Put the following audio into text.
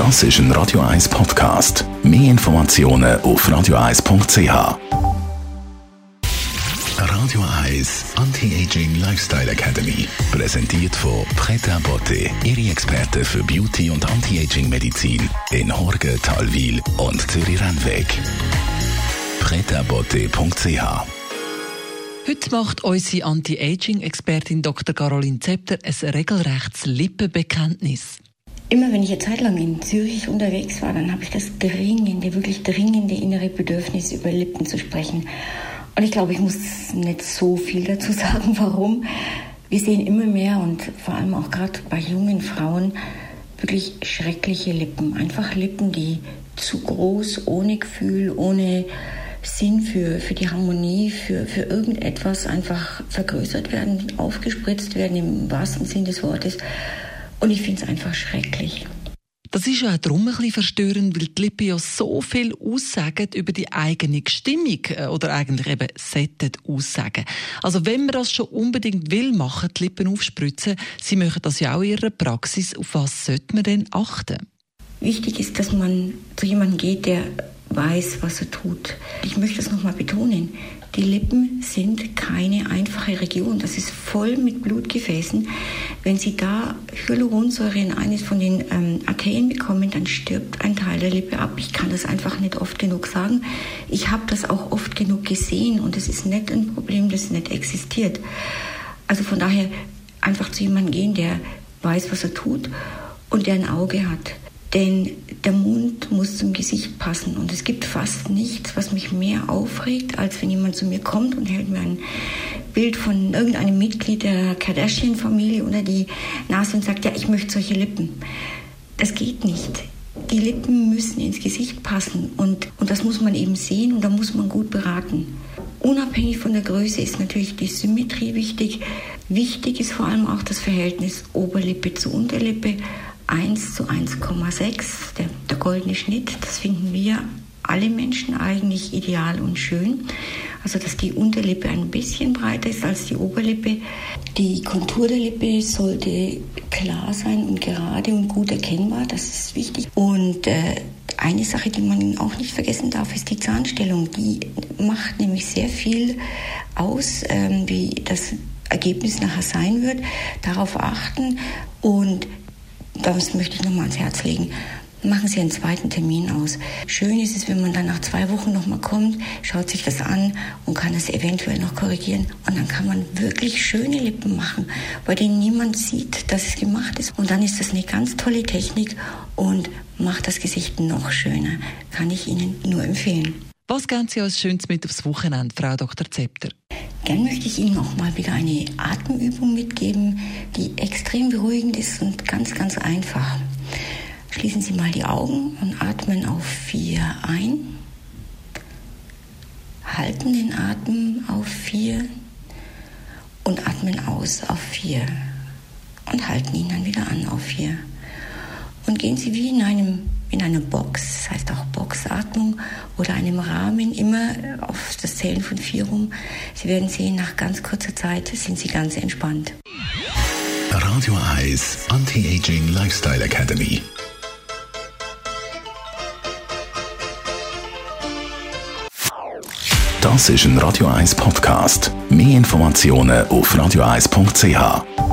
Das ist ein Radio 1 Podcast. Mehr Informationen auf radio1.ch. Radio 1 Anti-Aging Lifestyle Academy. Präsentiert von Preta Botte, Ihre Experte für Beauty und Anti-Aging Medizin in Horge, Talwil und Zürich-Rennweg. pretabotte.ch Heute macht unsere Anti-Aging-Expertin Dr. Caroline Zepter ein regelrechtes Lippenbekenntnis. Immer wenn ich eine Zeit lang in Zürich unterwegs war, dann habe ich das dringende, wirklich dringende innere Bedürfnis, über Lippen zu sprechen. Und ich glaube, ich muss nicht so viel dazu sagen, warum. Wir sehen immer mehr und vor allem auch gerade bei jungen Frauen wirklich schreckliche Lippen. Einfach Lippen, die zu groß, ohne Gefühl, ohne Sinn für, für die Harmonie, für, für irgendetwas einfach vergrößert werden, aufgespritzt werden im wahrsten Sinn des Wortes. Und ich finde es einfach schrecklich. Das ist ja auch darum ein bisschen verstörend, weil die Lippen ja so viel aussagen über die eigene Stimmung äh, oder eigentlich eben sollten aussagen. Also wenn man das schon unbedingt will machen, die Lippen aufspritzen, Sie machen das ja auch in Ihrer Praxis, auf was sollte man denn achten? Wichtig ist, dass man zu jemandem geht, der weiß, was er tut. Ich möchte das nochmal betonen. Die Lippen sind keine einfache Region. Das ist voll mit Blutgefäßen. Wenn Sie da Hyaluronsäure in eines von den ähm, Arterien bekommen, dann stirbt ein Teil der Lippe ab. Ich kann das einfach nicht oft genug sagen. Ich habe das auch oft genug gesehen und es ist nicht ein Problem, das nicht existiert. Also von daher einfach zu jemandem gehen, der weiß, was er tut und der ein Auge hat. Denn der Mund muss zum Gesicht passen. Und es gibt fast nichts, was mich mehr aufregt, als wenn jemand zu mir kommt und hält mir ein Bild von irgendeinem Mitglied der Kardashian-Familie unter die Nase und sagt, ja, ich möchte solche Lippen. Das geht nicht. Die Lippen müssen ins Gesicht passen und, und das muss man eben sehen und da muss man gut beraten. Unabhängig von der Größe ist natürlich die Symmetrie wichtig. Wichtig ist vor allem auch das Verhältnis Oberlippe zu Unterlippe. 1 zu 1,6, der, der goldene Schnitt, das finden wir alle Menschen eigentlich ideal und schön. Also dass die Unterlippe ein bisschen breiter ist als die Oberlippe. Die Kontur der Lippe sollte klar sein und gerade und gut erkennbar, das ist wichtig. Und äh, eine Sache, die man auch nicht vergessen darf, ist die Zahnstellung. Die macht nämlich sehr viel aus, ähm, wie das Ergebnis nachher sein wird. Darauf achten und das möchte ich nochmal ans Herz legen. Machen Sie einen zweiten Termin aus. Schön ist es, wenn man dann nach zwei Wochen nochmal kommt, schaut sich das an und kann es eventuell noch korrigieren. Und dann kann man wirklich schöne Lippen machen, bei denen niemand sieht, dass es gemacht ist. Und dann ist das eine ganz tolle Technik und macht das Gesicht noch schöner. Kann ich Ihnen nur empfehlen. Was gehen Sie als Schönes mit aufs Wochenende, Frau Dr. Zepter? Gern möchte ich Ihnen noch mal wieder eine Atemübung mitgeben, die extrem beruhigend ist und ganz, ganz einfach. Schließen Sie mal die Augen und atmen auf vier ein. Halten den Atem auf vier und atmen aus auf vier. Und halten ihn dann wieder an auf vier. Und gehen Sie wie in einem in einer Box, das heißt auch Boxatmung oder einem Rahmen, immer auf das Zählen von vier rum. Sie werden sehen, nach ganz kurzer Zeit sind Sie ganz entspannt. Radio Eyes Anti-Aging Lifestyle Academy. Das ist ein Radio 1 Podcast. Mehr Informationen auf radio1.ch.